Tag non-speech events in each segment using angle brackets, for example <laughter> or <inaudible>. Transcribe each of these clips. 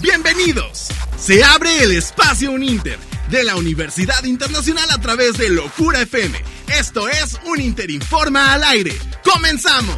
Bienvenidos. Se abre el espacio Uninter de la Universidad Internacional a través de Locura FM. Esto es un Interinforma al aire. ¡Comenzamos!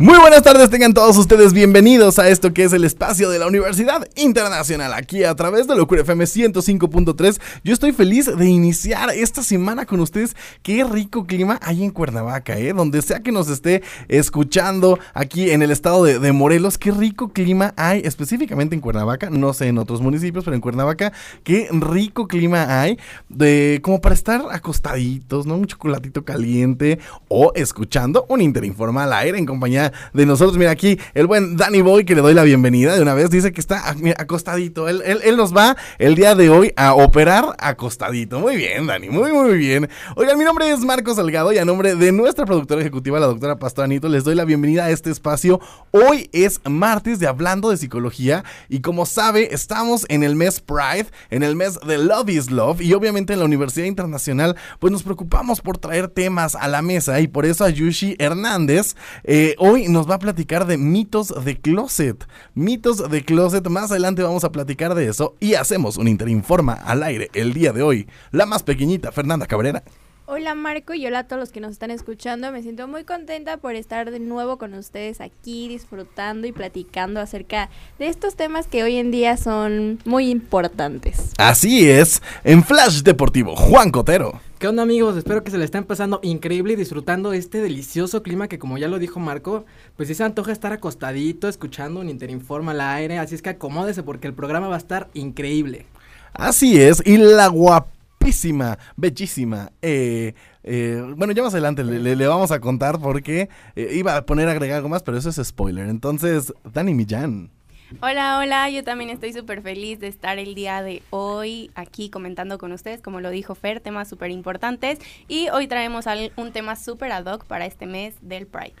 Muy buenas tardes, tengan todos ustedes bienvenidos a esto que es el espacio de la Universidad Internacional, aquí a través de Locura FM 105.3. Yo estoy feliz de iniciar esta semana con ustedes. Qué rico clima hay en Cuernavaca, ¿eh? Donde sea que nos esté escuchando aquí en el estado de, Morelos, qué rico clima hay específicamente en Cuernavaca, no sé en otros municipios, pero en Cuernavaca, qué rico clima hay de como para estar acostaditos, ¿no? Un chocolatito caliente o escuchando un Interinforma al aire en compañía de nosotros. Mira aquí el buen Danny Boy, que le doy la bienvenida de una vez, dice que está ah, acostadito. Él, él, nos va el día de hoy a operar acostadito. Muy bien, Dani, muy, muy bien. Oigan, mi nombre es Marcos Salgado y a nombre de nuestra productora ejecutiva, la doctora Pastor Anito, les doy la bienvenida a este espacio. Hoy es martes de Hablando de Psicología y como sabe, estamos en el mes Pride, en el mes de Love is Love y obviamente en la Universidad Internacional, pues nos preocupamos por traer temas a la mesa y por eso Ayushi Hernández eh, hoy hoy nos va a platicar de mitos de closet. Mitos de closet, más adelante vamos a platicar de eso y hacemos un Interinforma al aire el día de hoy. La más pequeñita, Fernanda Cabrera. Hola Marco y hola a todos los que nos están escuchando. Me siento muy contenta por estar de nuevo con ustedes aquí disfrutando y platicando acerca de estos temas que hoy en día son muy importantes. Así es, en Flash Deportivo, Juan Cotero. ¿Qué onda amigos? Espero que se le estén pasando increíble y disfrutando este delicioso clima que como ya lo dijo Marco, pues sí se antoja estar acostadito escuchando un Interinforma al aire, así es que acomódese porque el programa va a estar increíble. Así es, y la guapísima, bellísima, eh, eh, bueno, ya más adelante le, vamos a contar porque eh, iba a poner a agregar algo más, pero eso es spoiler. Entonces, Dani Millán. Hola, hola, yo también estoy súper feliz de estar el día de hoy aquí comentando con ustedes, como lo dijo Fer, temas súper importantes y hoy traemos un tema súper ad hoc para este mes del Pride.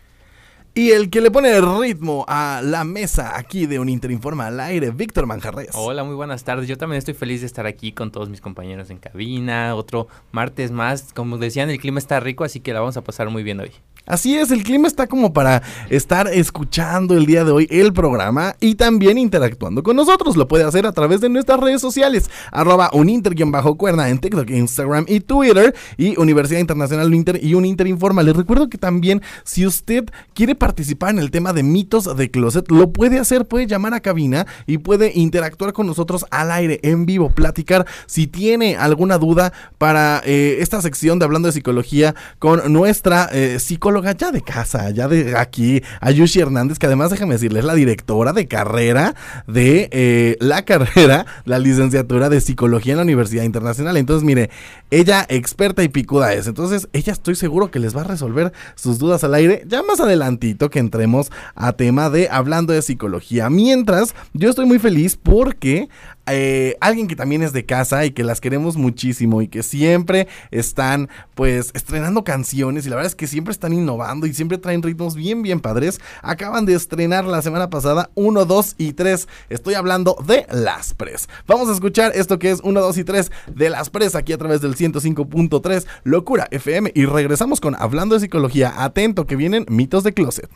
Y el que le pone ritmo a la mesa aquí de un Interinforma al aire, Víctor Manjarres. Hola, muy buenas tardes. Yo también estoy feliz de estar aquí con todos mis compañeros en cabina. Otro martes más. Como decían, el clima está rico, así que la vamos a pasar muy bien hoy. Así es, el clima está como para estar escuchando el día de hoy el programa y también interactuando con nosotros. Lo puede hacer a través de nuestras redes sociales, arroba uninter-cuerda en TikTok, Instagram y Twitter y Universidad Internacional Uninter y Uninter Informa. Les recuerdo que también si usted quiere participar en el tema de mitos de closet, lo puede hacer, puede llamar a cabina y puede interactuar con nosotros al aire, en vivo, platicar. Si tiene alguna duda para eh, esta sección de Hablando de Psicología con nuestra eh, psicóloga, ya de casa, ya de aquí, Ayushi Hernández, que además déjame decirles, es la directora de carrera de eh, la <laughs> carrera, la licenciatura de psicología en la Universidad Internacional. Entonces, mire, ella experta y picuda es. Entonces, ella estoy seguro que les va a resolver sus dudas al aire. Ya más adelantito que entremos a tema de hablando de psicología. Mientras, yo estoy muy feliz porque eh, alguien que también es de casa y que las queremos muchísimo y que siempre están pues estrenando canciones y la verdad es que siempre están innovando y siempre traen ritmos bien bien padres. Acaban de estrenar la semana pasada 1, 2 y 3. Estoy hablando de Las Pres. Vamos a escuchar esto que es 1, 2 y 3 de Las Pres aquí a través del 105.3 Locura FM y regresamos con Hablando de Psicología. Atento que vienen mitos de closet.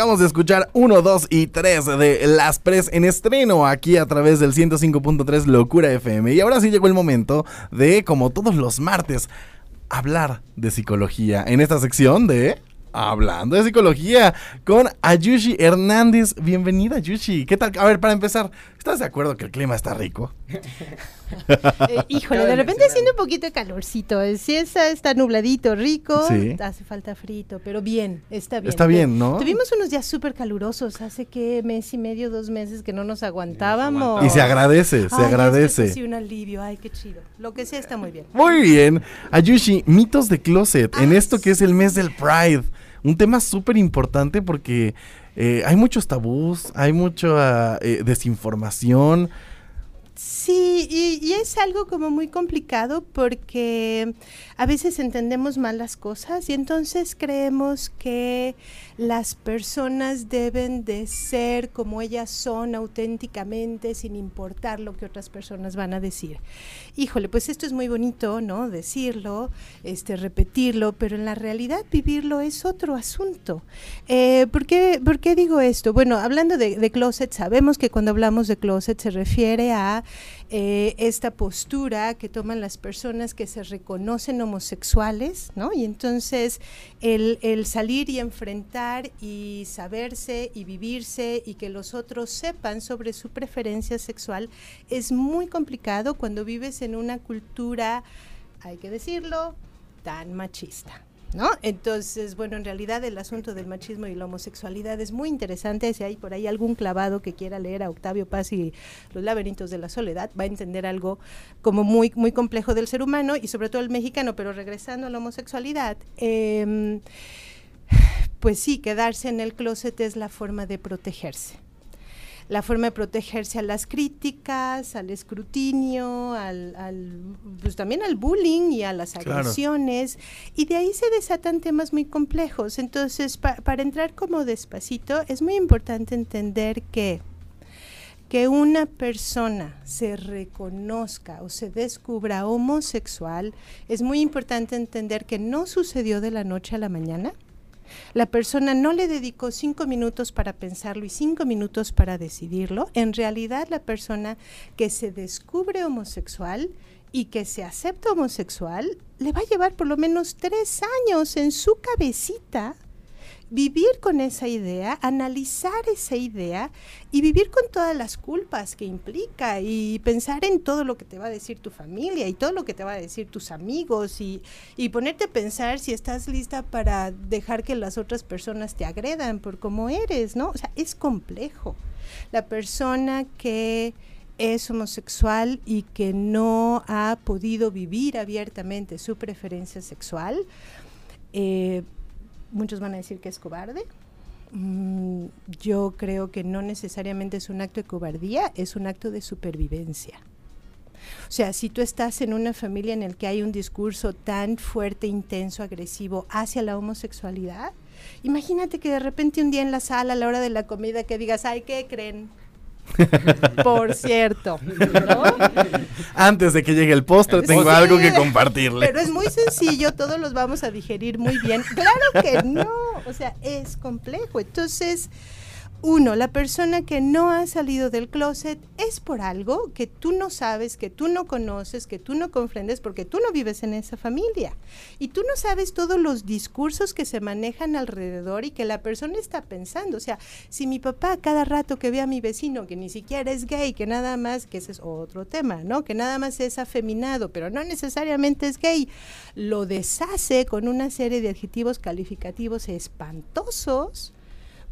Acabamos de escuchar 1, 2 y 3 de Las Pres en estreno aquí a través del 105.3 Locura FM. Y ahora sí llegó el momento de, como todos los martes, hablar de psicología en esta sección de... Hablando de psicología con Ayushi Hernández. Bienvenida, Ayushi. ¿Qué tal? A ver, para empezar, ¿estás de acuerdo que el clima está rico? <laughs> Eh, híjole, de repente haciendo un poquito de calorcito. Eh, si está nubladito, rico, hace falta frito, pero bien, está bien. Está bien, ¿no? Tuvimos unos días súper calurosos, hace que mes y medio, dos meses que no nos aguantábamos. Y se agradece, se agradece. Sí, un alivio, ay, qué chido. Lo que sea está muy bien. Muy bien. Ayushi, mitos de closet, en esto que es el mes del Pride. Un tema súper importante porque eh, hay muchos tabús, hay mucha desinformación. Sí, y, es algo como muy complicado porque a veces entendemos mal las cosas y entonces creemos que las personas deben de ser como ellas son auténticamente sin importar lo que otras personas van a decir. Híjole, pues esto es muy bonito, ¿no? Decirlo, este, repetirlo, pero en la realidad vivirlo es otro asunto. Eh, ¿por, qué, digo esto? Bueno, hablando de, de closet, sabemos que cuando hablamos de closet se refiere a eh, esta postura que toman las personas que se reconocen homosexuales, ¿no? Y entonces el, el, salir y enfrentar y saberse y vivirse y que los otros sepan sobre su preferencia sexual es muy complicado cuando vives en una cultura, hay que decirlo, tan machista. ¿No? Entonces, bueno, en realidad el asunto del machismo y la homosexualidad es muy interesante. Si hay por ahí algún clavado que quiera leer a Octavio Paz y Los laberintos de la soledad, va a entender algo como muy, muy complejo del ser humano y sobre todo el mexicano, pero regresando a la homosexualidad. Em, pues sí, quedarse en el closet es la forma de protegerse la forma de protegerse a las críticas, al escrutinio, al, pues también al bullying y a las agresiones. Y de ahí se desatan temas muy complejos. Entonces, para entrar como despacito, es muy importante entender que que una persona se reconozca o se descubra homosexual, es muy importante entender que no sucedió de la noche a la mañana, la persona no le dedicó cinco minutos para pensarlo y cinco minutos para decidirlo. En realidad la persona que se descubre homosexual y que se acepta homosexual le va a llevar por lo menos tres años en su cabecita vivir con esa idea, analizar esa idea y vivir con todas las culpas que implica y pensar en todo lo que te va a decir tu familia y todo lo que te va a decir tus amigos y, ponerte a pensar si estás lista para dejar que las otras personas te agredan por cómo eres, ¿no? O sea, es complejo. La persona que es homosexual y que no ha podido vivir abiertamente su preferencia sexual, eh, muchos van a decir que es cobarde. Mm, yo creo que no necesariamente es un acto de cobardía, es un acto de supervivencia. O sea, si tú estás en una familia en la que hay un discurso tan fuerte, intenso, agresivo hacia la homosexualidad, imagínate que de repente un día en la sala, a la hora de la comida, que digas, ay, ¿qué creen? <laughs> Por cierto, Antes de que llegue el postre, tengo algo que compartirle. Pero es muy sencillo, todos los vamos a digerir muy bien. Claro que no, o sea, es complejo. Entonces, uno, la persona que no ha salido del closet es por algo que tú no sabes, que tú no conoces, que tú no comprendes, porque tú no vives en esa familia. Y tú no sabes todos los discursos que se manejan alrededor y que la persona está pensando. O sea, si mi papá cada rato que ve a mi vecino, que ni siquiera es gay, que nada más, que ese es otro tema, ¿no? Que nada más es afeminado, pero no necesariamente es gay, lo deshace con una serie de adjetivos calificativos espantosos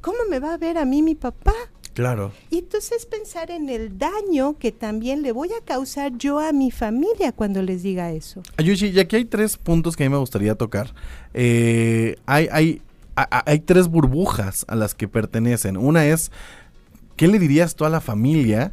¿cómo me va a ver a mí mi papá? Claro. Y entonces pensar en el daño que también le voy a causar yo a mi familia cuando les diga eso. Ayushi, y aquí hay tres puntos que a mí me gustaría tocar. Eh, hay, hay, hay tres burbujas a las que pertenecen. Una es, ¿qué le dirías tú a la familia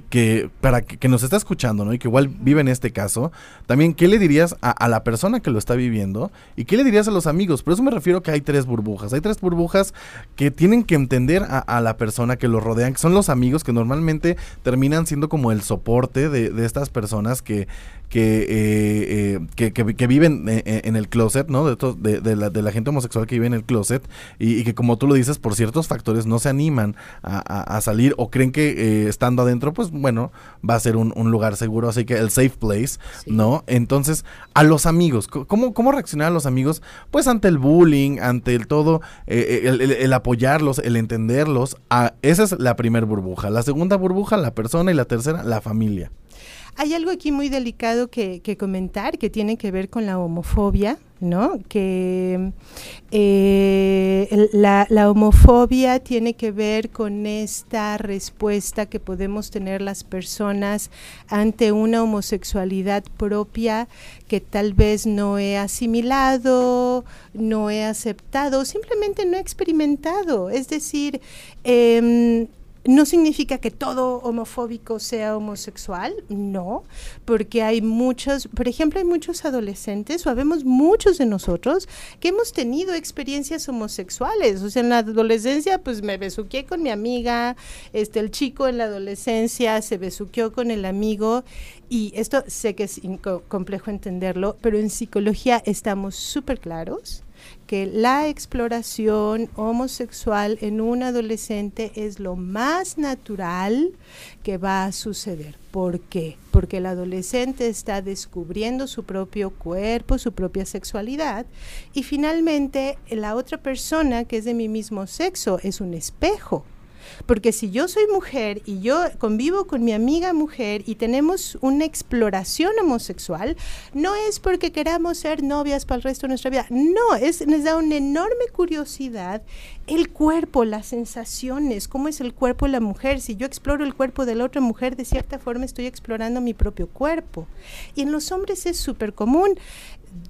que, para que, nos está escuchando, ¿no? Y que igual vive en este caso, también, ¿qué le dirías a, la persona que lo está viviendo? ¿Y qué le dirías a los amigos? Por eso me refiero que hay tres burbujas. Hay tres burbujas que tienen que entender a, la persona que lo rodean, que son los amigos que normalmente terminan siendo como el soporte de estas personas que, que, eh, que, viven eh, eh, en el closet, ¿no? De, de, la, de, la, gente homosexual que vive en el closet y, que como tú lo dices, por ciertos factores no se animan a, salir o creen que estando adentro, pues bueno, va a ser un, lugar seguro, así que el safe place, ¿no? Entonces, a los amigos, ¿cómo, ¿cómo reaccionar a los amigos? Pues ante el bullying, ante el todo, el, apoyarlos, el entenderlos, a, esa es la primera burbuja. La segunda burbuja, la persona y la tercera, la familia. Hay algo aquí muy delicado que, comentar que tiene que ver con la homofobia, ¿no? Que eh, la, homofobia tiene que ver con esta respuesta que podemos tener las personas ante una homosexualidad propia que tal vez no he asimilado, no he aceptado, simplemente no he experimentado. Es decir, em, no significa que todo homofóbico sea homosexual, no, porque hay muchos, por ejemplo, hay muchos adolescentes, o habemos muchos de nosotros, que hemos tenido experiencias homosexuales. O sea, en la adolescencia, pues me besuqué con mi amiga, este, el chico en la adolescencia se besuqueó con el amigo, y esto sé que es complejo entenderlo, pero en psicología estamos súper claros que la exploración homosexual en un adolescente es lo más natural que va a suceder. ¿Por qué? Porque el adolescente está descubriendo su propio cuerpo, su propia sexualidad y finalmente la otra persona que es de mi mismo sexo es un espejo porque si yo soy mujer y yo convivo con mi amiga mujer y tenemos una exploración homosexual, no es porque queramos ser novias para el resto de nuestra vida. No, es, nos da una enorme curiosidad el cuerpo, las sensaciones, cómo es el cuerpo de la mujer. Si yo exploro el cuerpo de la otra mujer, de cierta forma estoy explorando mi propio cuerpo. Y en los hombres es súper común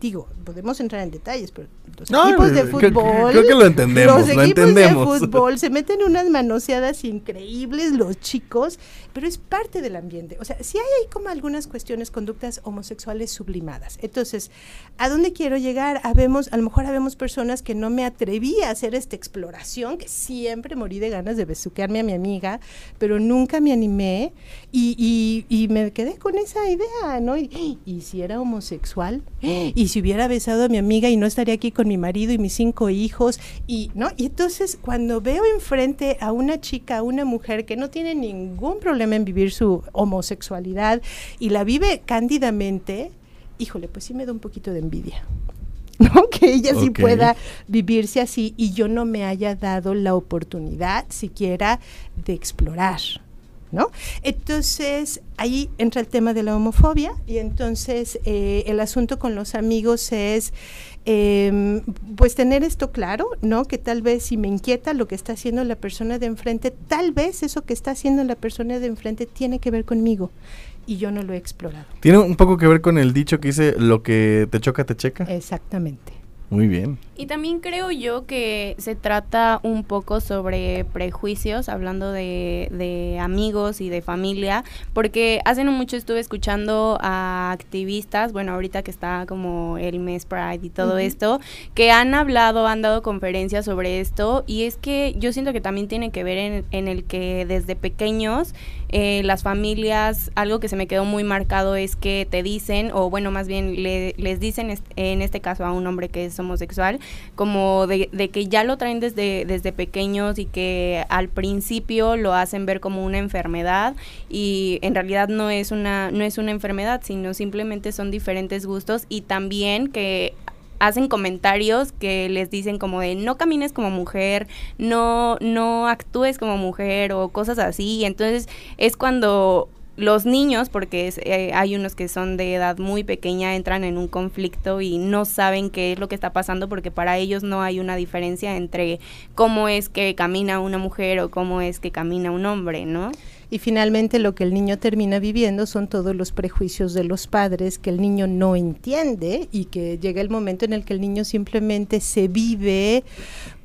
digo, podemos entrar en detalles, pero los equipos de fútbol. Creo, que lo entendemos. Los lo equipos entendemos. de fútbol se <laughs> meten unas manoseadas increíbles, los chicos, pero es parte del ambiente. O sea, sí hay ahí como algunas cuestiones, conductas homosexuales sublimadas. Entonces, ¿a dónde quiero llegar? Habemos, a lo mejor habemos personas que no me atreví a hacer esta exploración, que siempre morí de ganas de besuquearme a mi amiga, pero nunca me animé y, y, me quedé con esa idea, ¿no? Y, y si era homosexual y si hubiera besado a mi amiga y no estaría aquí con mi marido y mis cinco hijos y no y entonces cuando veo enfrente a una chica a una mujer que no tiene ningún problema en vivir su homosexualidad y la vive cándidamente híjole pues sí me da un poquito de envidia <laughs> ¿no? que ella sí pueda vivirse así y yo no me haya dado la oportunidad siquiera de explorar ¿no? Entonces, ahí entra el tema de la homofobia y entonces eh, el asunto con los amigos es, em, pues tener esto claro, ¿no? Que tal vez si me inquieta lo que está haciendo la persona de enfrente, tal vez eso que está haciendo la persona de enfrente tiene que ver conmigo y yo no lo he explorado. Tiene un poco que ver con el dicho que dice, lo que te choca, te checa. Exactamente. Muy bien. Y también creo yo que se trata un poco sobre prejuicios, hablando de, de, amigos y de familia, porque hace no mucho estuve escuchando a activistas, bueno, ahorita que está como el mes Pride y todo esto, que han hablado, han dado conferencias sobre esto, y es que yo siento que también tiene que ver en, en el que desde pequeños eh, las familias, algo que se me quedó muy marcado es que te dicen, o bueno, más bien les dicen en este caso a un hombre que es homosexual, como de, que ya lo traen desde, desde pequeños y que al principio lo hacen ver como una enfermedad y en realidad no es una, no es una enfermedad, sino simplemente son diferentes gustos y también que hacen comentarios que les dicen como de no camines como mujer, no, no actúes como mujer o cosas así. Entonces es cuando los niños, porque eh, hay unos que son de edad muy pequeña, entran en un conflicto y no saben qué es lo que está pasando porque para ellos no hay una diferencia entre cómo es que camina una mujer o cómo es que camina un hombre, ¿no? y finalmente lo que el niño termina viviendo son todos los prejuicios de los padres que el niño no entiende y que llega el momento en el que el niño simplemente se vive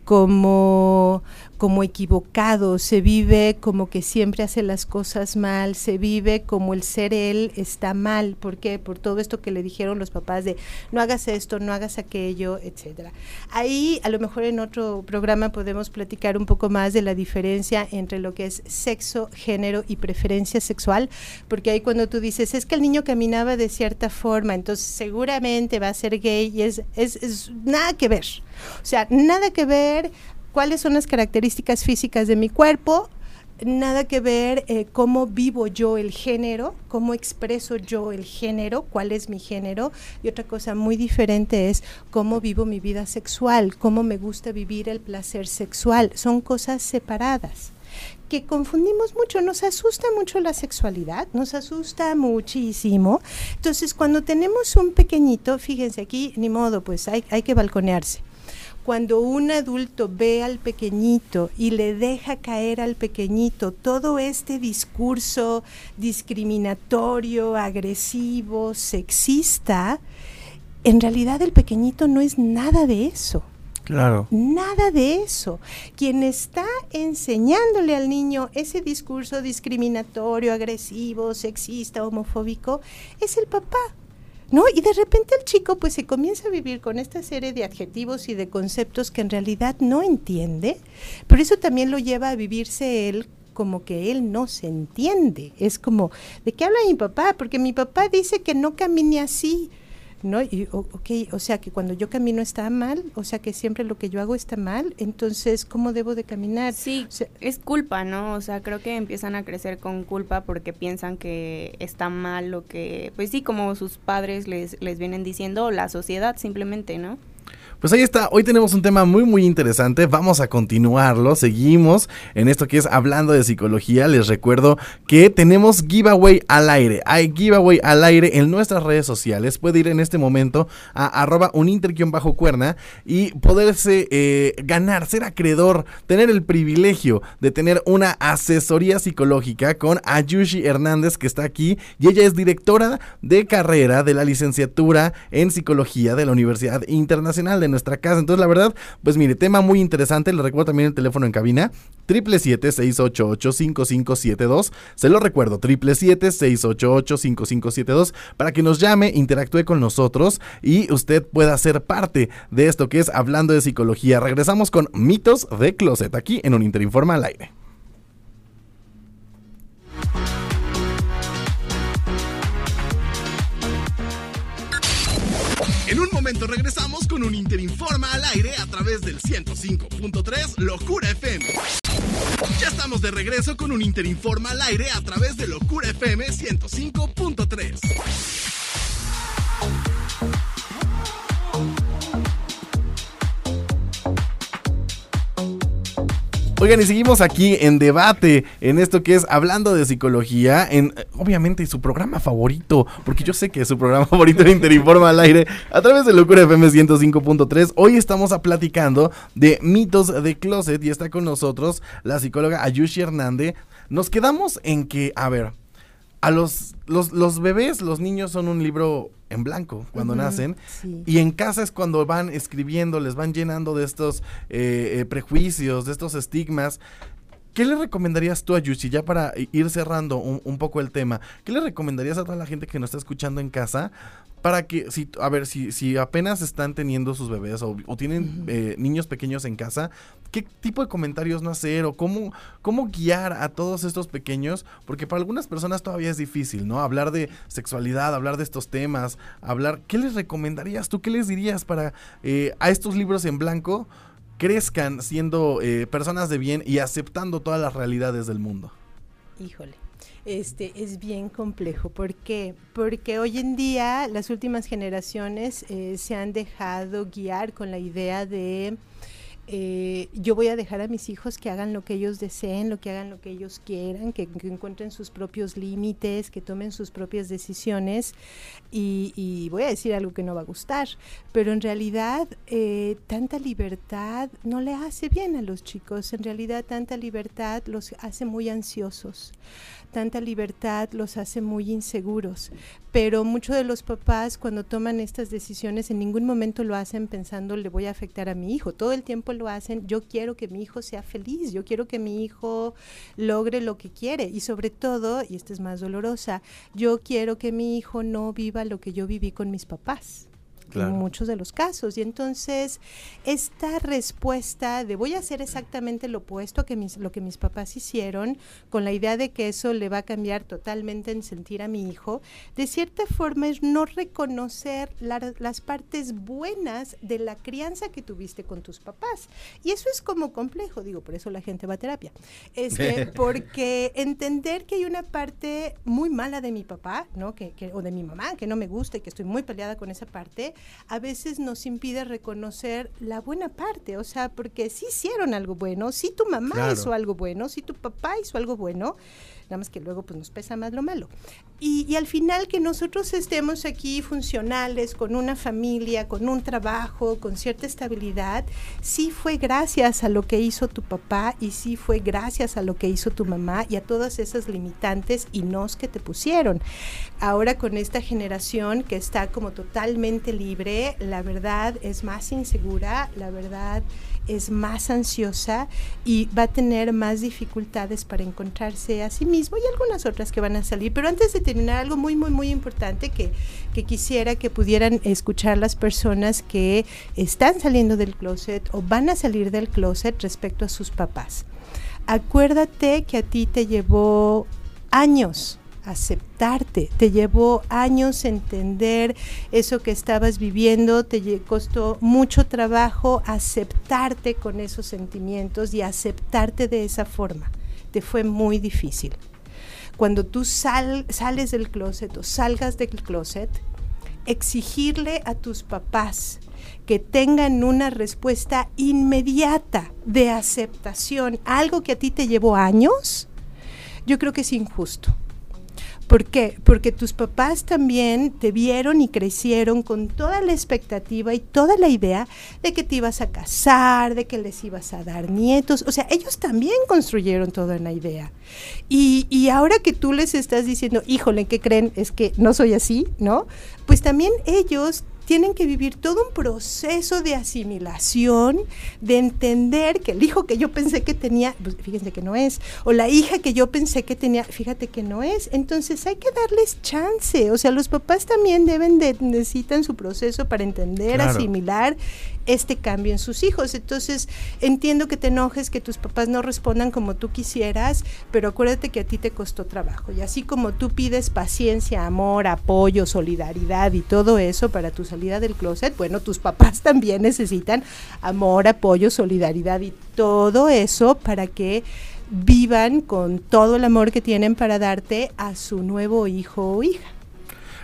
como como equivocado, se vive como que siempre hace las cosas mal, se vive como el ser él está mal, ¿por qué? Por todo esto que le dijeron los papás de no hagas esto, no hagas aquello, etcétera. Ahí a lo mejor en otro programa podemos platicar un poco más de la diferencia entre lo que es sexo, género y preferencia sexual, porque ahí cuando tú dices, es que el niño caminaba de cierta forma, entonces seguramente va a ser gay y es, es, es nada que ver. O sea, nada que ver cuáles son las características físicas de mi cuerpo, nada que ver eh, cómo vivo yo el género, cómo expreso yo el género, cuál es mi género. Y otra cosa muy diferente es cómo vivo mi vida sexual, cómo me gusta vivir el placer sexual. Son cosas separadas que confundimos mucho, nos asusta mucho la sexualidad, nos asusta muchísimo. Entonces, cuando tenemos un pequeñito, fíjense aquí, ni modo, pues hay, hay que balconearse cuando un adulto ve al pequeñito y le deja caer al pequeñito todo este discurso discriminatorio, agresivo, sexista, en realidad el pequeñito no es nada de eso. Claro. Nada de eso. Quien está enseñándole al niño ese discurso discriminatorio, agresivo, sexista, homofóbico, es el papá. ¿No? Y de repente el chico pues se comienza a vivir con esta serie de adjetivos y de conceptos que en realidad no entiende, pero eso también lo lleva a vivirse él como que él no se entiende. Es como, ¿de qué habla mi papá? Porque mi papá dice que no camine así. ¿No? Y, ok, o sea que cuando yo camino está mal, o sea que siempre lo que yo hago está mal, entonces, ¿cómo debo de caminar? Sí, es culpa, ¿no? O sea, creo que empiezan a crecer con culpa porque piensan que está mal lo que, pues sí, como sus padres les, les vienen diciendo, o la sociedad simplemente, ¿no? Pues ahí está, hoy tenemos un tema muy muy interesante, vamos a continuarlo, seguimos en esto que es hablando de psicología, les recuerdo que tenemos giveaway al aire, hay giveaway al aire en nuestras redes sociales, puede ir en este momento a arroba bajo cuerna y poderse eh, ganar, ser acreedor, tener el privilegio de tener una asesoría psicológica con Ayushi Hernández que está aquí y ella es directora de carrera de la licenciatura en psicología de la Universidad Internacional de nuestra casa. Entonces, la verdad, pues mire, tema muy interesante. Le recuerdo también el teléfono en cabina. 777-688-5572. Se lo recuerdo, 777-688-5572 para que nos llame, interactúe con nosotros y usted pueda ser parte de esto que es Hablando de Psicología. Regresamos con mitos de closet aquí en un Interinforma al aire. En un momento regresamos con un Interinforma al aire a través del 105.3 Locura FM. Ya estamos de regreso con un Interinforma al aire a través de Locura FM 105.3. Oigan, y seguimos aquí en debate, en esto que es hablando de psicología, en obviamente su programa favorito, porque yo sé que es su programa <laughs> favorito en Interinforma al aire, a través de Locura FM 105.3. Hoy estamos platicando de mitos de closet y está con nosotros la psicóloga Ayushi Hernández. Nos quedamos en que, a ver, a los, los, los bebés, los niños son un libro en blanco cuando nacen y en casa es cuando van escribiendo, les van llenando de estos eh, eh, prejuicios, de estos estigmas. ¿Qué le recomendarías tú a Yushi, ya para ir cerrando un, un, poco el tema? ¿Qué le recomendarías a toda la gente que nos está escuchando en casa para que, si, a ver, si, si apenas están teniendo sus bebés o, tienen eh, niños pequeños en casa, ¿qué tipo de comentarios no hacer o cómo, cómo guiar a todos estos pequeños? Porque para algunas personas todavía es difícil, ¿no? Hablar de sexualidad, hablar de estos temas, hablar, ¿qué les recomendarías tú? ¿Qué les dirías para eh, a estos libros en blanco crezcan siendo eh, personas de bien y aceptando todas las realidades del mundo? Híjole este, es bien complejo. ¿Por qué? Porque hoy en día las últimas generaciones eh, se han dejado guiar con la idea de eh, yo voy a dejar a mis hijos que hagan lo que ellos deseen, lo que hagan lo que ellos quieran, que, encuentren sus propios límites, que tomen sus propias decisiones y, voy a decir algo que no va a gustar, pero en realidad eh, tanta libertad no le hace bien a los chicos, en realidad tanta libertad los hace muy ansiosos tanta libertad los hace muy inseguros. Pero muchos de los papás cuando toman estas decisiones en ningún momento lo hacen pensando le voy a afectar a mi hijo. Todo el tiempo lo hacen, yo quiero que mi hijo sea feliz, yo quiero que mi hijo logre lo que quiere. Y sobre todo, y esta es más dolorosa, yo quiero que mi hijo no viva lo que yo viví con mis papás en muchos de los casos. Y entonces esta respuesta de voy a hacer exactamente lo opuesto a que mis, lo que mis papás hicieron, con la idea de que eso le va a cambiar totalmente en sentir a mi hijo, de cierta forma es no reconocer las partes buenas de la crianza que tuviste con tus papás. Y eso es como complejo, digo, por eso la gente va a terapia. Este, <laughs> porque entender que hay una parte muy mala de mi papá, ¿no? Que, que, o de mi mamá, que no me gusta y que estoy muy peleada con esa parte, a veces nos impide reconocer la buena parte, o sea, porque sí hicieron algo bueno, sí tu mamá hizo algo bueno, sí tu papá hizo algo bueno, nada más que luego pues nos pesa más lo malo. Y, al final que nosotros estemos aquí funcionales, con una familia, con un trabajo, con cierta estabilidad, sí fue gracias a lo que hizo tu papá y sí fue gracias a lo que hizo tu mamá y a todas esas limitantes y nos que te pusieron. Ahora con esta generación que está como totalmente libre, la verdad es más insegura, la verdad es más ansiosa y va a tener más dificultades para encontrarse a sí mismo y algunas otras que van a salir. Pero antes de terminar, algo muy, muy, muy importante que, que quisiera que pudieran escuchar las personas que están saliendo del closet o van a salir del closet respecto a sus papás. Acuérdate que a ti te llevó años aceptarte, te llevó años entender eso que estabas viviendo, te costó mucho trabajo aceptarte con esos sentimientos y aceptarte de esa forma. Te fue muy difícil. Cuando tú sal- sales del closet o salgas del closet, exigirle a tus papás que tengan una respuesta inmediata de aceptación, algo que a ti te llevó años, yo creo que es injusto. ¿Por qué? Porque tus papás también te vieron y crecieron con toda la expectativa y toda la idea de que te ibas a casar, de que les ibas a dar nietos. O sea, ellos también construyeron toda una idea. Y, y ahora que tú les estás diciendo, híjole, ¿qué creen? Es que no soy así, ¿no? Pues también ellos tienen que vivir todo un proceso de asimilación, de entender que el hijo que yo pensé que tenía, pues fíjense que no es, o la hija que yo pensé que tenía, fíjate que no es. Entonces hay que darles chance, o sea, los papás también deben de, necesitan su proceso para entender, Claro. asimilar este cambio en sus hijos. Entonces, entiendo que te enojes, que tus papás no respondan como tú quisieras, pero acuérdate que a ti te costó trabajo. Y así como tú pides paciencia, amor, apoyo, solidaridad y todo eso para tu salida del closet, bueno, tus papás <laughs> también necesitan amor, apoyo, solidaridad y todo eso para que vivan con todo el amor que tienen para darte a su nuevo hijo o hija.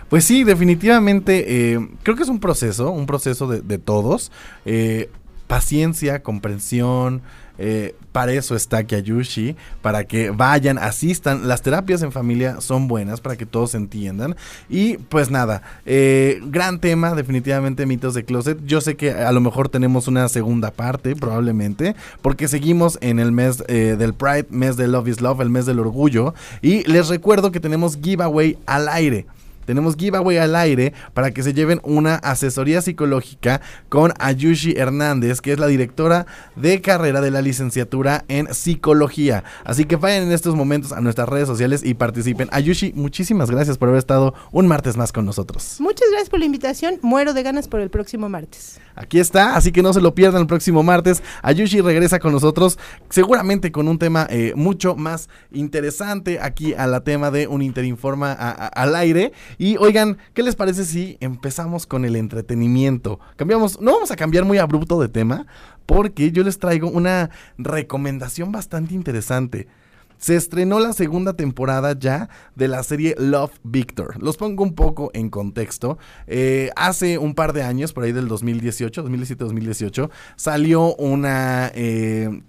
Pues sí, definitivamente eh, creo que es un proceso, un proceso de, todos. Eh, paciencia, comprensión. eh, para eso está Kiyayushi, para que vayan, asistan. Las terapias en familia son buenas para que todos entiendan. Y pues nada, eh, gran tema, definitivamente mitos de closet. Yo sé que a lo mejor tenemos una segunda parte, probablemente, porque seguimos en el mes del Pride, mes de Love is Love, el mes del orgullo. Y les recuerdo que tenemos giveaway al aire. Tenemos giveaway al aire para que se lleven una asesoría psicológica con Ayushi Hernández, que es la directora de carrera de la licenciatura en psicología. Así que vayan en estos momentos a nuestras redes sociales y participen. Ayushi, muchísimas gracias por haber estado un martes más con nosotros. Muchas gracias por la invitación. Muero de ganas por el próximo martes. Aquí está, así que no se lo pierdan el próximo martes. Ayushi regresa con nosotros, seguramente con un tema eh, mucho más interesante aquí a la tema de un Interinforma a- a- al aire. Y oigan, ¿qué les parece si empezamos con el entretenimiento? Cambiamos, no vamos a cambiar muy abrupto de tema, porque yo les traigo una recomendación bastante interesante. Se estrenó la segunda temporada ya de la serie Love Victor. Los pongo un poco en contexto. Eh, hace un par de años, por ahí del 2018, 2017-2018, salió una... eh,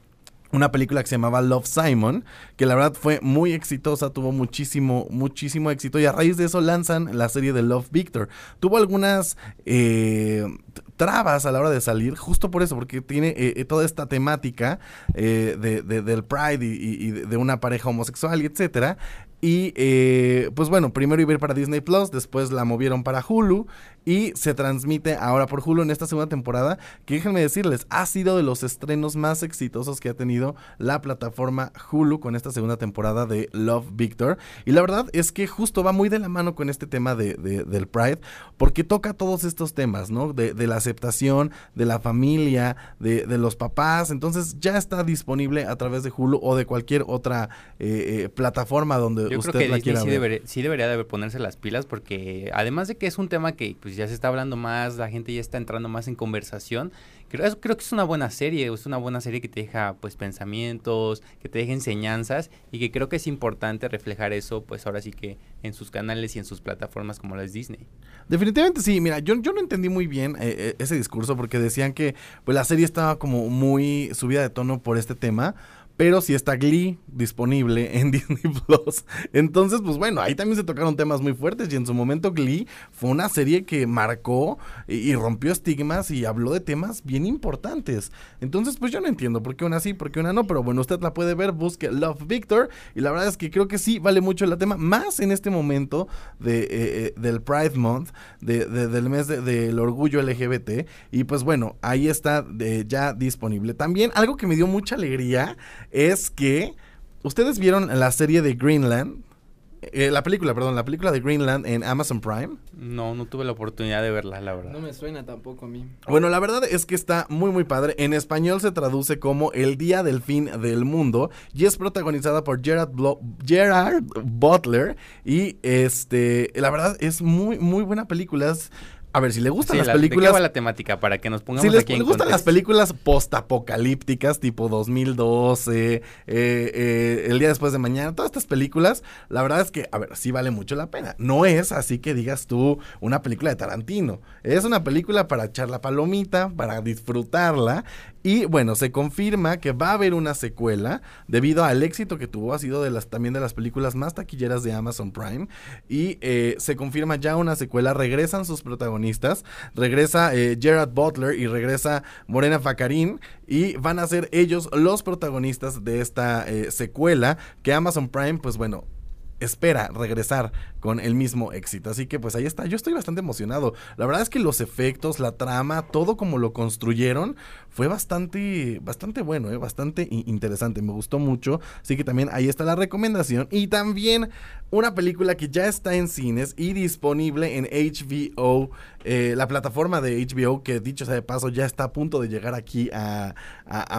una película que se llamaba Love Simon, que la verdad fue muy exitosa, tuvo muchísimo, muchísimo éxito y a raíz de eso lanzan la serie de Love Victor. Tuvo algunas eh, trabas a la hora de salir, justo por eso, porque tiene eh, eh, toda esta temática eh, de, de- del Pride y, y- de una pareja homosexual y etcétera. Y pues bueno, primero iba a ir para Disney Plus, después la movieron para Hulu y se transmite ahora por Hulu en esta segunda temporada, que déjenme decirles, ha sido de los estrenos más exitosos que ha tenido la plataforma Hulu con esta segunda temporada de Love Victor. Y la verdad es que justo va muy de la mano con este tema de, de- del Pride, porque toca todos estos temas, ¿no? De, de la aceptación, de la familia, de, los papás. Entonces ya está disponible a través de Hulu o de cualquier otra eh, eh, plataforma donde Yo usted creo que la Disney quiera sí, ver. sí debería de ponerse las pilas porque además de que es un tema que pues ya se está hablando más, la gente ya está entrando más en conversación, creo, creo que es una buena serie, es una buena serie que te deja pues pensamientos, que te deja enseñanzas y que creo que es importante reflejar eso pues ahora sí que en sus canales y en sus plataformas como las Disney. Definitivamente sí, mira, yo, yo no entendí muy bien eh, eh, ese discurso porque decían que pues la serie estaba como muy subida de tono por este tema, pero sí está Glee disponible en <laughs> Disney Plus. Entonces, pues bueno, ahí también se tocaron temas muy fuertes y en su momento Glee fue una serie que marcó y, rompió estigmas y habló de temas bien importantes. Entonces, pues yo no entiendo por qué una sí, por qué una no, pero bueno, usted la puede ver, busque Love Victor y la verdad es que creo que sí vale mucho el tema, más en este momento de, eh, eh, del Pride Month, de, de- del mes de- del orgullo LGBT y pues bueno, ahí está de- ya disponible. También algo que me dio mucha alegría es que ustedes vieron la serie de Greenland. eh, la película, perdón, la película de Greenland en Amazon Prime. No, no tuve la oportunidad de verla, la verdad. No me suena tampoco a mí. Bueno, la verdad es que está muy muy padre. En español se traduce como El Día del Fin del Mundo y es protagonizada por Gerard, Blo- Gerard Butler y este, la verdad es muy muy buena película. Es- a ver, si le gustan Sí, las la- ¿de qué películas va la temática? Para que nos pongamos si les, aquí en les gustan las películas postapocalípticas, tipo 2012, eh, eh, El día después de mañana, todas estas películas, la verdad es que, a ver, sí vale mucho la pena. No es así que digas tú una película de Tarantino. Es una película para echar la palomita, para disfrutarla. Y bueno, se confirma que va a haber una secuela debido al éxito que tuvo. Ha sido de las, también de las películas más taquilleras de Amazon Prime. Y eh, se confirma ya una secuela. Regresan sus protagonistas. Regresa eh, Gerard Butler y regresa Morena Facarín. Y van a ser ellos los protagonistas de esta eh, secuela que Amazon Prime, pues bueno, espera regresar con el mismo éxito. Así que pues ahí está, yo estoy bastante emocionado. La verdad es que los efectos, la trama, todo como lo construyeron fue bastante bastante bueno, ¿eh? bastante interesante, me gustó mucho. Así que también ahí está la recomendación y también una película que ya está en cines y disponible en HBO, eh, la plataforma de HBO que dicho sea de paso ya está a punto de llegar aquí a,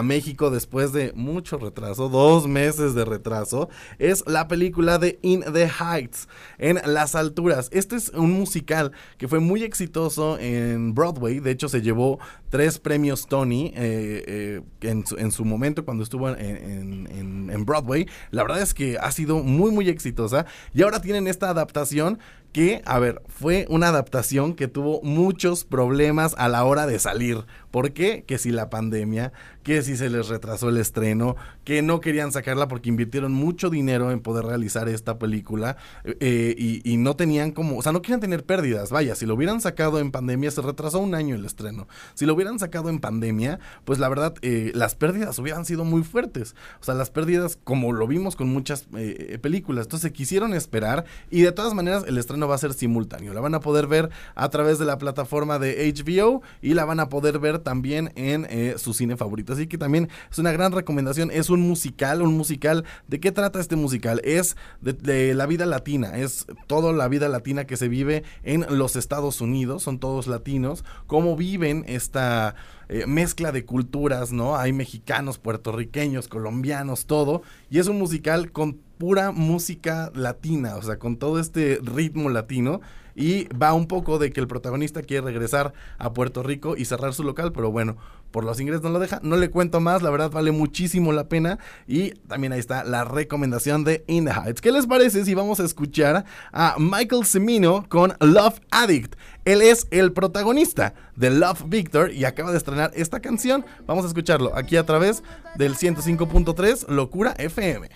México después de mucho retraso, dos meses de retraso, es la película de In the Heights, en las alturas. Este es un musical que fue muy exitoso en Broadway, de hecho se llevó tres premios Tony eh, eh, en, su, en su momento cuando estuvo en Broadway. La verdad es que ha sido muy muy exitosa y ahora tienen esta adaptación que, a ver, fue una adaptación que tuvo muchos problemas a la hora de salir. ¿Por qué? Que si la pandemia, que si se les retrasó el estreno, que no querían sacarla porque invirtieron mucho dinero en poder realizar esta película eh, y, y no tenían como, o sea, no querían tener pérdidas. Vaya, si lo hubieran sacado en pandemia, se retrasó un año el estreno. Si lo hubieran sacado en pandemia, pues la verdad, eh, las pérdidas hubieran sido muy fuertes. O sea, las pérdidas, como lo vimos con muchas eh, películas. Entonces quisieron esperar y de todas maneras el estreno va a ser simultáneo. La van a poder ver a través de la plataforma de HBO y la van a poder ver también en eh, su cine favorito. Así que también es una gran recomendación. Es un musical, un musical. ¿De qué trata este musical? Es de, de la vida latina. Es toda la vida latina que se vive en los Estados Unidos. Son todos latinos. Cómo viven esta eh, mezcla de culturas, ¿no? Hay mexicanos, puertorriqueños, colombianos, todo. Y es un musical con pura música latina, o sea, con todo este ritmo latino. Y va un poco de que el protagonista quiere regresar a Puerto Rico y cerrar su local, pero bueno, por los ingresos no lo deja. No le cuento más, la verdad vale muchísimo la pena. Y también ahí está la recomendación de In the Heights. ¿Qué les parece si vamos a escuchar a Michael Cimino con Love Addict? Él es el protagonista de Love Victor y acaba de estrenar esta canción. Vamos a escucharlo aquí a través del 105.3 Locura FM.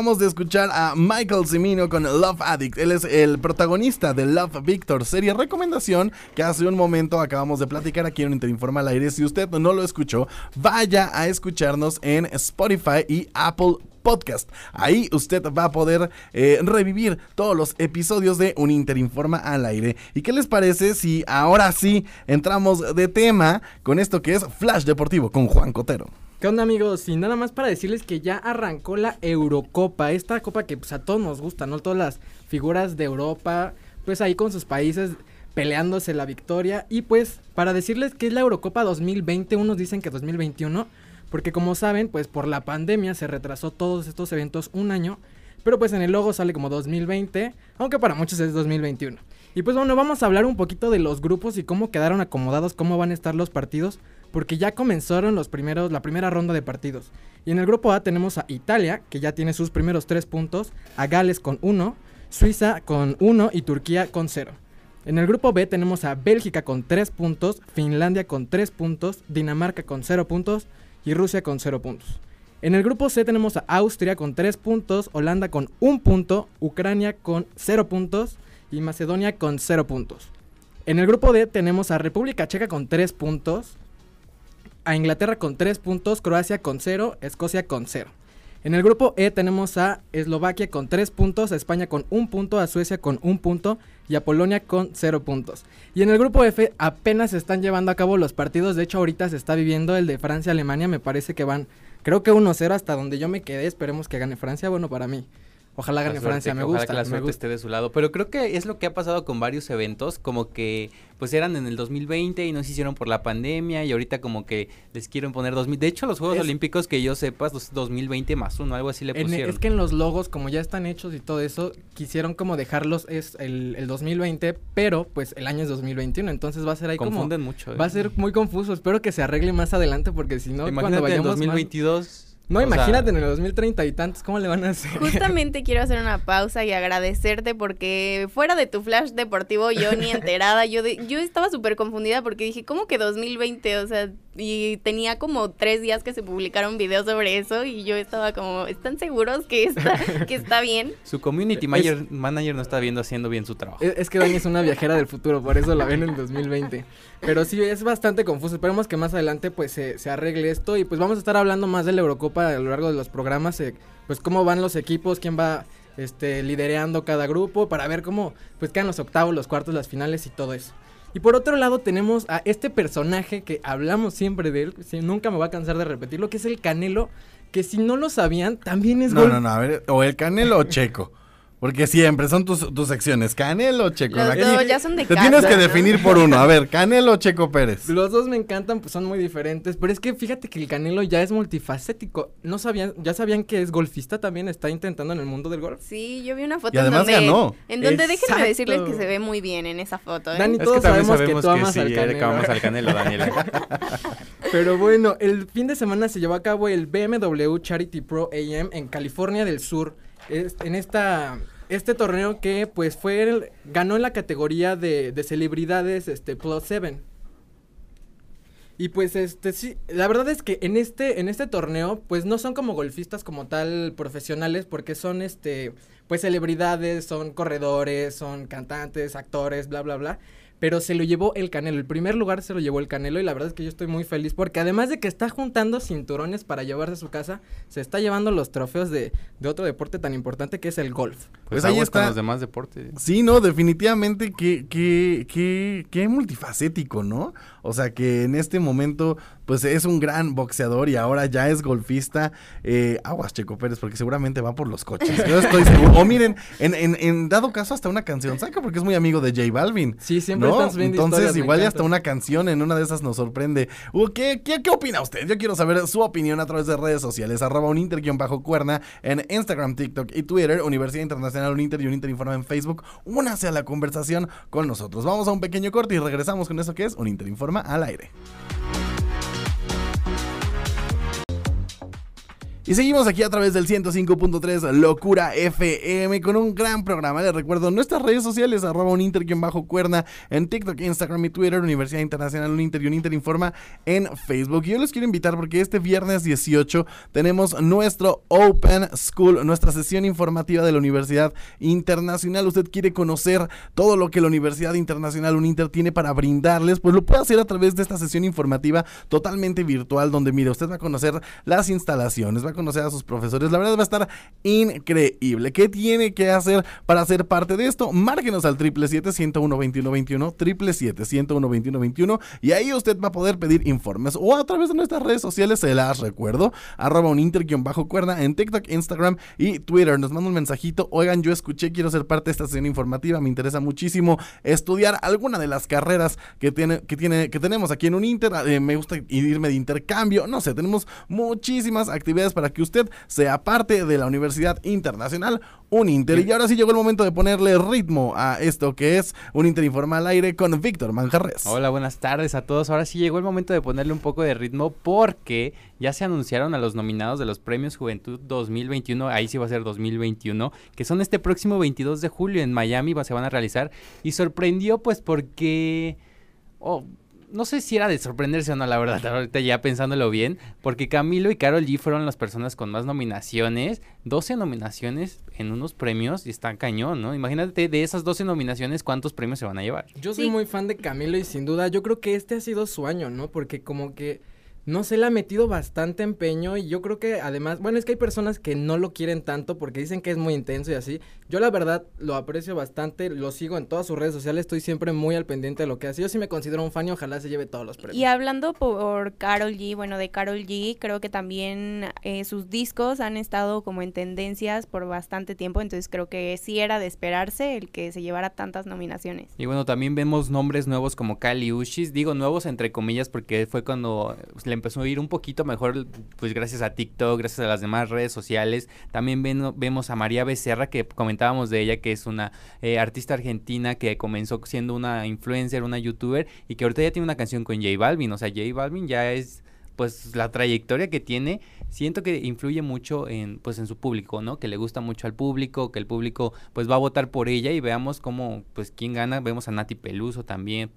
Acabamos de escuchar a Michael Cimino con Love Addict. Él es el protagonista de Love Victor, serie recomendación que hace un momento acabamos de platicar aquí en Interinforma al aire. Si usted no lo escuchó, vaya a escucharnos en Spotify y Apple Podcast. Ahí usted va a poder eh, revivir todos los episodios de Un Interinforma al aire. ¿Y qué les parece si ahora sí entramos de tema con esto que es Flash Deportivo con Juan Cotero? ¿Qué onda amigos? Y nada más para decirles que ya arrancó la Eurocopa, esta copa que pues a todos nos gusta, ¿no? Todas las figuras de Europa, pues ahí con sus países peleándose la victoria. Y pues para decirles que es la Eurocopa 2020, unos dicen que 2021, porque como saben, pues por la pandemia se retrasó todos estos eventos un año, pero pues en el logo sale como 2020, aunque para muchos es 2021. Y pues bueno, vamos a hablar un poquito de los grupos y cómo quedaron acomodados, cómo van a estar los partidos, porque ya comenzaron los primeros, la primera ronda de partidos. Y en el grupo A tenemos a Italia, que ya tiene sus primeros tres puntos, a Gales con uno, Suiza con 1 y Turquía con 0. En el grupo B tenemos a Bélgica con 3 puntos, Finlandia con 3 puntos, Dinamarca con 0 puntos y Rusia con 0 puntos. En el grupo C tenemos a Austria con 3 puntos, Holanda con 1 punto, Ucrania con 0 puntos y Macedonia con 0 puntos. En el grupo D tenemos a República Checa con 3 puntos, a Inglaterra con 3 puntos, Croacia con 0, Escocia con 0. En el grupo E tenemos a Eslovaquia con 3 puntos, a España con 1 punto, a Suecia con 1 punto y a Polonia con 0 puntos. Y en el grupo F apenas se están llevando a cabo los partidos, de hecho ahorita se está viviendo el de Francia-Alemania, me parece que van, creo que 1-0 hasta donde yo me quedé, esperemos que gane Francia, bueno para mí. Ojalá gane Francia, me que ojalá gusta. que la me suerte gusta. esté de su lado. Pero creo que es lo que ha pasado con varios eventos, como que pues eran en el 2020 y no se hicieron por la pandemia y ahorita como que les quieren poner 2000. De hecho, los Juegos Es- Olímpicos que yo sepas, los 2020 más uno, algo así le En- pusieron. es que en los logos, como ya están hechos y todo eso, quisieron como dejarlos es el, el 2020, pero pues el año es 2021, entonces va a ser ahí Confunden mucho. como... ¿eh? Va a ser muy confuso, espero que se arregle más adelante porque si no, cuando Imagínate en vayamos... mal- 2022. No, o sea, imagínate en el 2030 y tantos, ¿cómo le van a hacer? Justamente <laughs> quiero hacer una pausa y agradecerte porque fuera de tu flash deportivo yo ni <laughs> enterada, yo de- yo estaba súper confundida porque dije, ¿cómo que 2020? O sea, y tenía como tres días que se publicaron videos sobre eso y yo estaba como, ¿están seguros que está, <laughs> que está bien? Su community Es- manager, manager no está viendo haciendo bien su trabajo. Es, es que Dani es una viajera del futuro, por eso la ven en 2020. Pero sí, es bastante confuso. Esperemos que más adelante pues se, se arregle esto. Y pues vamos a estar hablando más de la Eurocopa a lo largo de los programas. eh, pues cómo van los equipos, quién va este, lidereando cada grupo, para ver cómo pues quedan los octavos, los cuartos, las finales y todo eso. Y por otro lado tenemos a este personaje que hablamos siempre de él, nunca me voy a cansar de repetirlo, que es el Canelo, que si no lo sabían, también es No, gol- no, no, a ver, o el Canelo o Checo. Porque siempre son tus, tus secciones, Canelo o Checo. Los Aquí dos ya son de Te casa, tienes que ¿no? definir por uno. A ver, Canelo o Checo Pérez. Los dos me encantan, pues son muy diferentes. Pero es que fíjate que el Canelo ya es multifacético. No sabían, ya sabían que es golfista también, está intentando en el mundo del golf. Sí, yo vi una foto Y además en donde, ganó. en donde déjenme decirles que se ve muy bien en esa foto. ¿eh? Dani, Es todos que sabemos, sabemos que tú amas sí, al Canelo. que amamos al Canelo, Daniela. <laughs> Pero bueno, el fin de semana se llevó a cabo el BMW Charity Pro AM en California del Sur. En esta este torneo que pues fue ganó en la categoría de, de celebridades este Plus 7. Y pues este sí, la verdad es que en este en este torneo pues no son como golfistas como tal profesionales porque son este pues celebridades, son corredores, son cantantes, actores, bla bla bla. Pero se lo llevó el Canelo. El primer lugar se lo llevó el Canelo. Y la verdad es que yo estoy muy feliz. Porque además de que está juntando cinturones para llevarse a su casa, se está llevando los trofeos de, de otro deporte tan importante que es el golf. Pues, Pues ahí con está. los demás deportes. Sí, no, definitivamente que, que, que, que multifacético, ¿no? O sea que en este momento, pues es un gran boxeador y ahora ya es golfista. Eh, aguas, Checo Pérez, porque seguramente va por los coches. Yo estoy seguro. O miren, en, en, en dado caso, hasta una canción saca, porque es muy amigo de J Balvin. Sí, siempre ¿no? están subiendo Entonces, historias, igual y hasta una canción en una de esas nos sorprende. Uh, ¿Qué, qué, qué opina usted? Yo quiero saber su opinión a través de redes sociales. Arroba un inter bajo cuerna en Instagram, TikTok y Twitter. Universidad Internacional Uninter y Uninter Informa en Facebook. Únase a la conversación con nosotros. Vamos a un pequeño corte y regresamos con eso que es Uninter Informa al aire. Y seguimos aquí a través del 105.3 Locura FM con un gran programa. Les recuerdo nuestras redes sociales, arroba un inter bajo cuerna en TikTok, Instagram y Twitter, Universidad Internacional Uninter y Uninter Informa en Facebook. Y yo les quiero invitar porque este viernes 18 tenemos nuestro Open School, nuestra sesión informativa de la Universidad Internacional. Usted quiere conocer todo lo que la Universidad Internacional Uninter tiene para brindarles, pues lo puede hacer a través de esta sesión informativa totalmente virtual, donde mire, usted va a conocer las instalaciones, va a conocer a sus profesores. La verdad va a estar increíble. ¿Qué tiene que hacer para ser parte de esto? Márquenos al 777-101-2121, 777-101-2121 y ahí usted va a poder pedir informes o a través de nuestras redes sociales, se las recuerdo, arroba un bajo cuerda en TikTok, Instagram y Twitter. Nos manda un mensajito, oigan, yo escuché, quiero ser parte de esta sesión informativa, me interesa muchísimo estudiar alguna de las carreras que tiene, que tiene, que tenemos aquí en un Inter, eh, me gusta irme de intercambio, no sé, tenemos muchísimas actividades para para que usted sea parte de la Universidad Internacional Uninter. Y ahora sí llegó el momento de ponerle ritmo a esto que es un Interinformal al aire con Víctor Manjarres. Hola, buenas tardes a todos. Ahora sí llegó el momento de ponerle un poco de ritmo porque ya se anunciaron a los nominados de los Premios Juventud 2021, ahí sí va a ser 2021, que son este próximo 22 de julio en Miami, se van a realizar. Y sorprendió pues porque... Oh, no sé si era de sorprenderse o no, la verdad, <laughs> ahorita ya pensándolo bien, porque Camilo y Carol G fueron las personas con más nominaciones, 12 nominaciones en unos premios y está cañón, ¿no? Imagínate de esas 12 nominaciones cuántos premios se van a llevar. Yo soy muy fan de Camilo y sin duda yo creo que este ha sido su año, ¿no? Porque como que no se le ha metido bastante empeño y yo creo que además, bueno, es que hay personas que no lo quieren tanto porque dicen que es muy intenso y así. Yo la verdad lo aprecio bastante, lo sigo en todas sus redes sociales, estoy siempre muy al pendiente de lo que hace. Yo sí me considero un fan y ojalá se lleve todos los premios. Y hablando por Carol G, bueno, de Carol G, creo que también eh, sus discos han estado como en tendencias por bastante tiempo, entonces creo que sí era de esperarse el que se llevara tantas nominaciones. Y bueno, también vemos nombres nuevos como Kali Uchis, digo nuevos entre comillas porque fue cuando le empezó a ir un poquito mejor, pues gracias a TikTok, gracias a las demás redes sociales. También vemos a María Becerra, que comentábamos de ella, que es una eh, artista argentina que comenzó siendo una influencer, una youtuber, y que ahorita ya tiene una canción con J Balvin. O sea, J Balvin ya es pues la trayectoria que tiene, siento que influye mucho en pues en su público, ¿no? Que le gusta mucho al público, que el público pues va a votar por ella y veamos cómo pues quién gana, vemos a Nati Peluso también,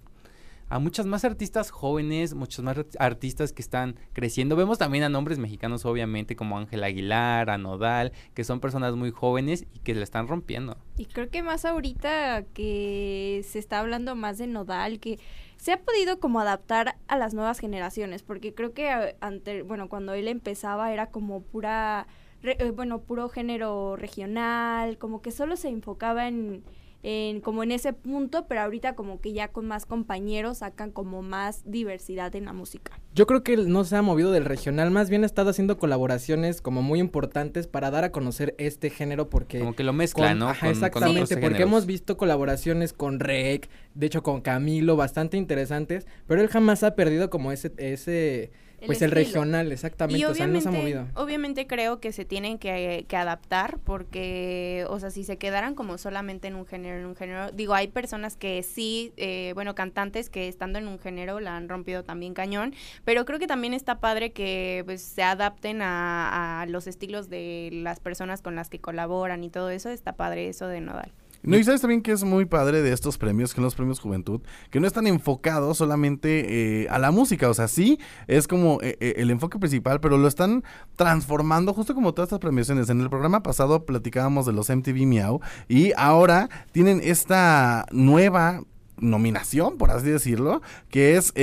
a muchas más artistas jóvenes, muchos más artistas que están creciendo. Vemos también a nombres mexicanos, obviamente, como Ángel Aguilar, a Nodal, que son personas muy jóvenes y que le están rompiendo. Y creo que más ahorita que se está hablando más de Nodal, que se ha podido como adaptar a las nuevas generaciones, porque creo que eh, ante, bueno, cuando él empezaba era como pura, eh, bueno, puro género regional, como que solo se enfocaba en en, como en ese punto, pero ahorita como que ya con más compañeros sacan como más diversidad en la música. Yo creo que no se ha movido del regional, más bien ha estado haciendo colaboraciones como muy importantes para dar a conocer este género porque... Como que lo mezcla, ¿no? exactamente, porque hemos visto colaboraciones con Rek, de hecho con Camilo, bastante interesantes, pero él jamás ha perdido como ese... ese pues el regional, exactamente, o sea, no se ha movido. Obviamente creo que se tienen que, que, adaptar porque, o sea, si se quedaran como solamente en un género, en un género, digo, hay personas que sí, eh, bueno, cantantes que estando en un género la han rompido también cañón, pero creo que también está padre que pues se adapten a, a los estilos de las personas con las que colaboran y todo eso, está padre eso de Nodal. No, y sabes también que es muy padre de estos premios, que son los premios Juventud, que no están enfocados solamente eh, a la música, o sea, sí es como eh, eh, el enfoque principal, pero lo están transformando justo como todas estas premiaciones. En el programa pasado platicábamos de los MTV Miau y ahora tienen esta nueva nominación, por así decirlo, que es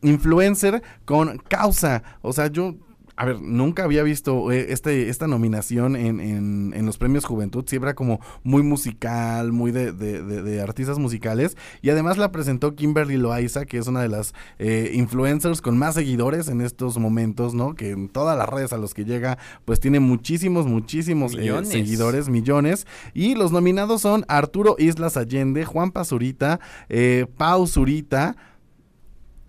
influencer con causa. O sea, yo a ver, nunca había visto eh, este, esta nominación en, en, los premios Juventud. Siempre era como muy musical, muy de, de, artistas musicales. Y además la presentó Kimberly Loaiza, que es una de las eh, influencers con más seguidores en estos momentos, ¿no? Que en todas las redes a los que llega, pues tiene muchísimos, muchísimos eh, seguidores, millones. Y los nominados son Arturo Islas Allende, Juan Pazurita, Pau Zurita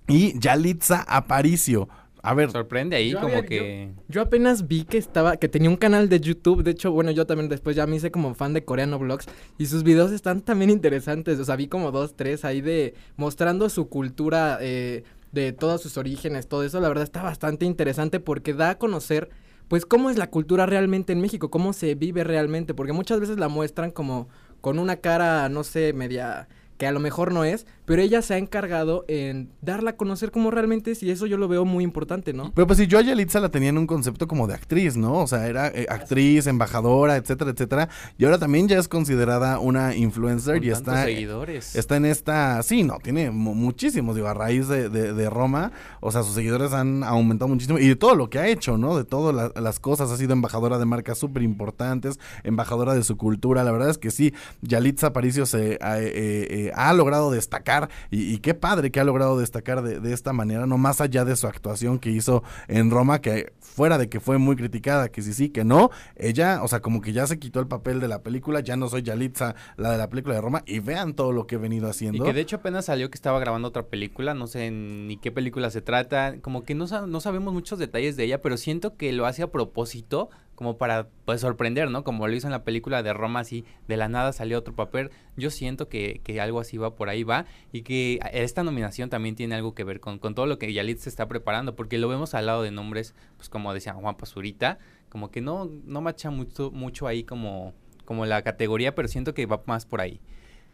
y Yalitza Aparicio. A ver. Sorprende ahí como que... Yo, apenas vi que estaba, que tenía un canal de YouTube, de hecho, bueno, yo también después ya me hice como fan de Coreano Vlogs. Y sus videos están también interesantes, o sea, vi como dos, tres ahí de mostrando su cultura, eh, de todos sus orígenes, todo eso, la verdad está bastante interesante porque da a conocer, pues, cómo es la cultura realmente en México, cómo se vive realmente, porque muchas veces la muestran como con una cara, no sé, media que a lo mejor no es, pero ella se ha encargado en darla a conocer como realmente es y eso yo lo veo muy importante, ¿no? Pero pues si yo a Yalitza la tenía en un concepto como de actriz, ¿no? O sea, era eh, actriz, embajadora, etcétera, etcétera. Y ahora también ya es considerada una influencer y está seguidores. está en esta, sí, no, tiene muchísimos, digo, a raíz de, Roma, o sea, sus seguidores han aumentado muchísimo y de todo lo que ha hecho, ¿no? De todas las cosas, ha sido embajadora de marcas súper importantes, embajadora de su cultura, la verdad es que sí, Yalitza Aparicio se eh, eh, ha logrado destacar y, y qué padre que ha logrado destacar de, de esta manera, no más allá de su actuación que hizo en Roma, que fuera de que fue muy criticada, que sí, sí, que no, ella, o sea, como que ya se quitó el papel de la película, ya no soy Yalitza, la de la película de Roma, y vean todo lo que he venido Y haciendo. que de hecho apenas salió que estaba grabando otra película, no sé ni qué película se trata, como que no, no sabemos muchos detalles de ella, pero siento que lo hace a propósito, como para pues sorprender, ¿no? Como lo hizo en la película de Roma, así de la nada salió otro papel. Yo siento que, que algo así va por ahí va y que esta nominación también tiene algo que ver con, con todo lo que Yalit se está preparando, porque lo vemos al lado de nombres, pues como decía Juan Pazurita, como que no, no macha mucho, mucho ahí como, como la categoría, pero siento que va más por ahí.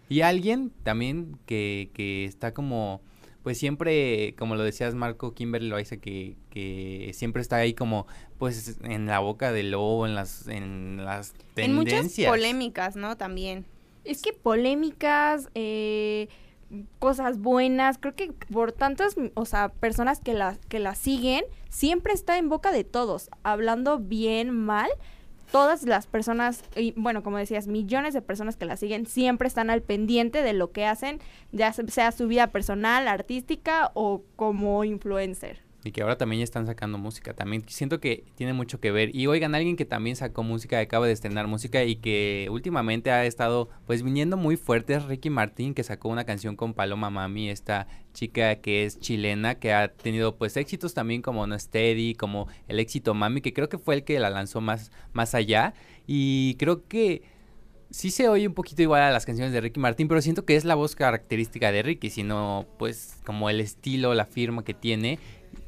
Y alguien también que, que está como, pues siempre, como lo decías Marco Kimberly lo dice, que, que siempre está ahí como, pues en la boca del lobo, en las, en las En muchas tendencias. polémicas, ¿no? También. Es que polémicas, eh, cosas buenas, creo que por tantas, o sea, personas que la, que la siguen, siempre está en boca de todos, hablando bien, mal. Todas las personas, y bueno, como decías, millones de personas que la siguen siempre están al pendiente de lo que hacen, ya se- sea su vida personal, artística o como influencer. Y que ahora también ya están sacando música. También siento que tiene mucho que ver. Y oigan, alguien que también sacó música, acaba de estrenar música y que últimamente ha estado pues viniendo muy fuerte es Ricky Martin, que sacó una canción con Paloma Mami, esta chica que es chilena, que ha tenido pues éxitos también como No Steady, como el éxito Mami, que creo que fue el que la lanzó más, más allá. Y creo que sí se oye un poquito igual a las canciones de Ricky Martin, pero siento que es la voz característica de Ricky, sino pues como el estilo, la firma que tiene.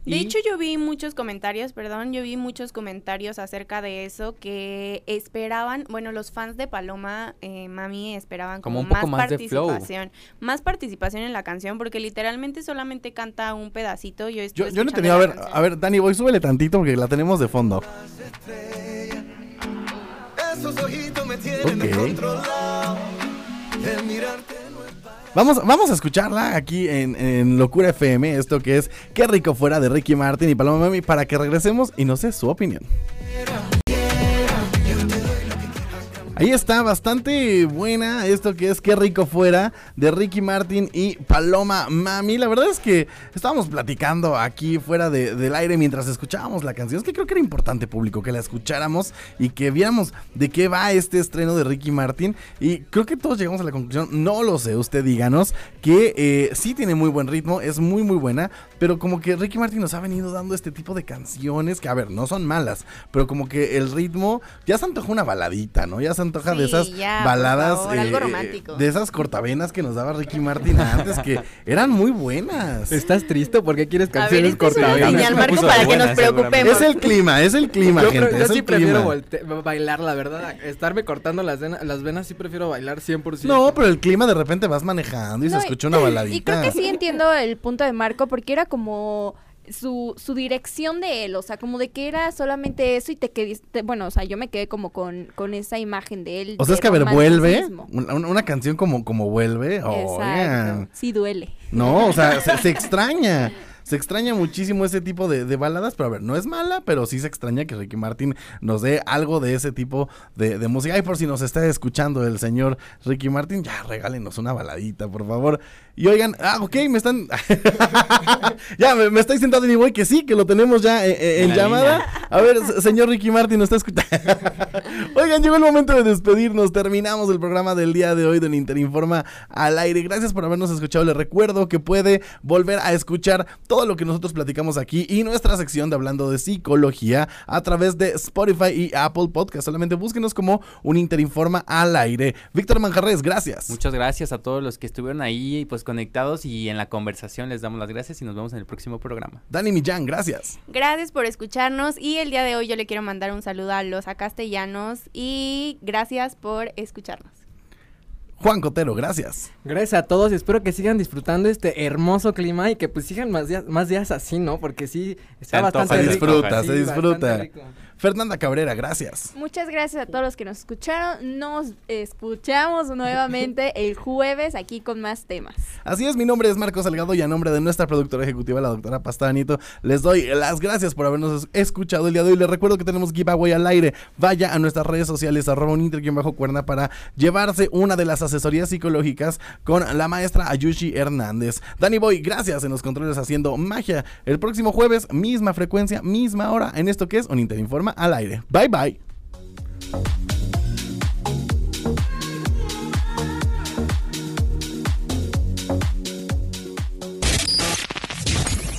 De hecho, yo vi muchos comentarios, perdón, yo vi muchos comentarios acerca de eso que esperaban, bueno, los fans de Paloma eh, Mami esperaban Como como, un poco más, más de flow. participación, más participación en la canción porque literalmente solamente canta un pedacito. Yo, Yo, yo no tenía, a ver, canción. a ver, Dani, voy, súbele tantito porque la tenemos de fondo. Ok. Vamos, vamos a escucharla aquí en, Locura FM, esto que es Qué rico fuera de Ricky Martin y Paloma Mami, para que regresemos y no sé su opinión. Ahí está, bastante buena esto que es Qué rico fuera de Ricky Martin y Paloma Mami. La verdad es que estábamos platicando aquí fuera de- del aire mientras escuchábamos la canción. Es que creo que era importante público que la escucháramos y que viéramos de qué va este estreno de Ricky Martin. Y creo que todos llegamos a la conclusión, no lo sé, usted díganos, que eh, sí tiene muy buen ritmo, es muy muy buena, pero como que Ricky Martin nos ha venido dando este tipo de canciones que, a ver, no son malas, pero como que el ritmo ya se antoja una baladita, ¿no? Ya se antoja de esas ya, baladas, favor, algo romántico. de esas cortavenas que nos daba Ricky Martin antes, que eran muy buenas. ¿Estás triste? ¿Por qué quieres canciones esta es una cortavenas? señal, Marco, para que nos preocupemos. Es el clima, es el clima, Yo, gente. creo- yo es sí el prefiero clima. bailar, la verdad. Estarme cortando las, las venas sí prefiero bailar 100%. No, pero el clima de repente vas manejando y No, se escucha una baladita. Y creo que sí entiendo el punto de Marco porque era como su, su dirección de él, o sea, como de que era solamente eso y te quediste, bueno, o sea, yo me quedé como con, con esa imagen de él. O sea, es que a ver, vuelve. Una, una canción como, como vuelve. Exacto. Oigan. Sí duele. No, o sea, se, se extraña. <laughs> Se extraña muchísimo ese tipo de, de baladas, pero a ver, no es mala, pero sí se extraña que Ricky Martin nos dé algo de ese tipo de, de música. Y por si nos está escuchando el señor Ricky Martin, ya regálenos una baladita, por favor. Y oigan, ah, ok, me están. <laughs> ya, me, me está diciendo Danny Boy que sí, que lo tenemos ya eh, eh, en, En la llamada. A ver, se- señor Ricky Martin, nos está escuchando. <laughs> Oigan, llegó el momento de despedirnos. Terminamos el programa del día de hoy de Interinforma al aire. Gracias por habernos escuchado. Les recuerdo que puede volver a escuchar todo lo que nosotros platicamos aquí y nuestra sección de hablando de psicología a través de Spotify y Apple Podcast. Solamente búsquenos como un Interinforma al aire. Víctor Manjarres, gracias. Muchas gracias a todos los que estuvieron ahí pues conectados y en la conversación les damos las gracias y nos vemos en el próximo programa. Dani Millán, gracias. Gracias por escucharnos y el día de hoy yo le quiero mandar un saludo a los castellanos y gracias por escucharnos. Juan Cotero, gracias. Gracias a todos y espero que sigan disfrutando este hermoso clima y que pues sigan más días, más días así, ¿no? Porque sí, está Se bastante Se rico. disfruta, Sí, se disfruta. rico. Fernanda Cabrera, gracias. Muchas gracias a todos los que nos escucharon. Nos escuchamos nuevamente <laughs> el jueves aquí con más temas. Así es, mi nombre es Marco Salgado y a nombre de nuestra productora ejecutiva, la doctora Pastanito, les doy las gracias por habernos es- escuchado el día de hoy. Les recuerdo que tenemos giveaway al aire. Vaya a nuestras redes sociales, arroba un inter-cuerna para llevarse una de las asesorías psicológicas con la maestra Ayushi Hernández. Danny Boy, gracias en los controles haciendo magia. El próximo jueves, misma frecuencia, misma hora en esto que es un Interinforma al aire. Bye bye.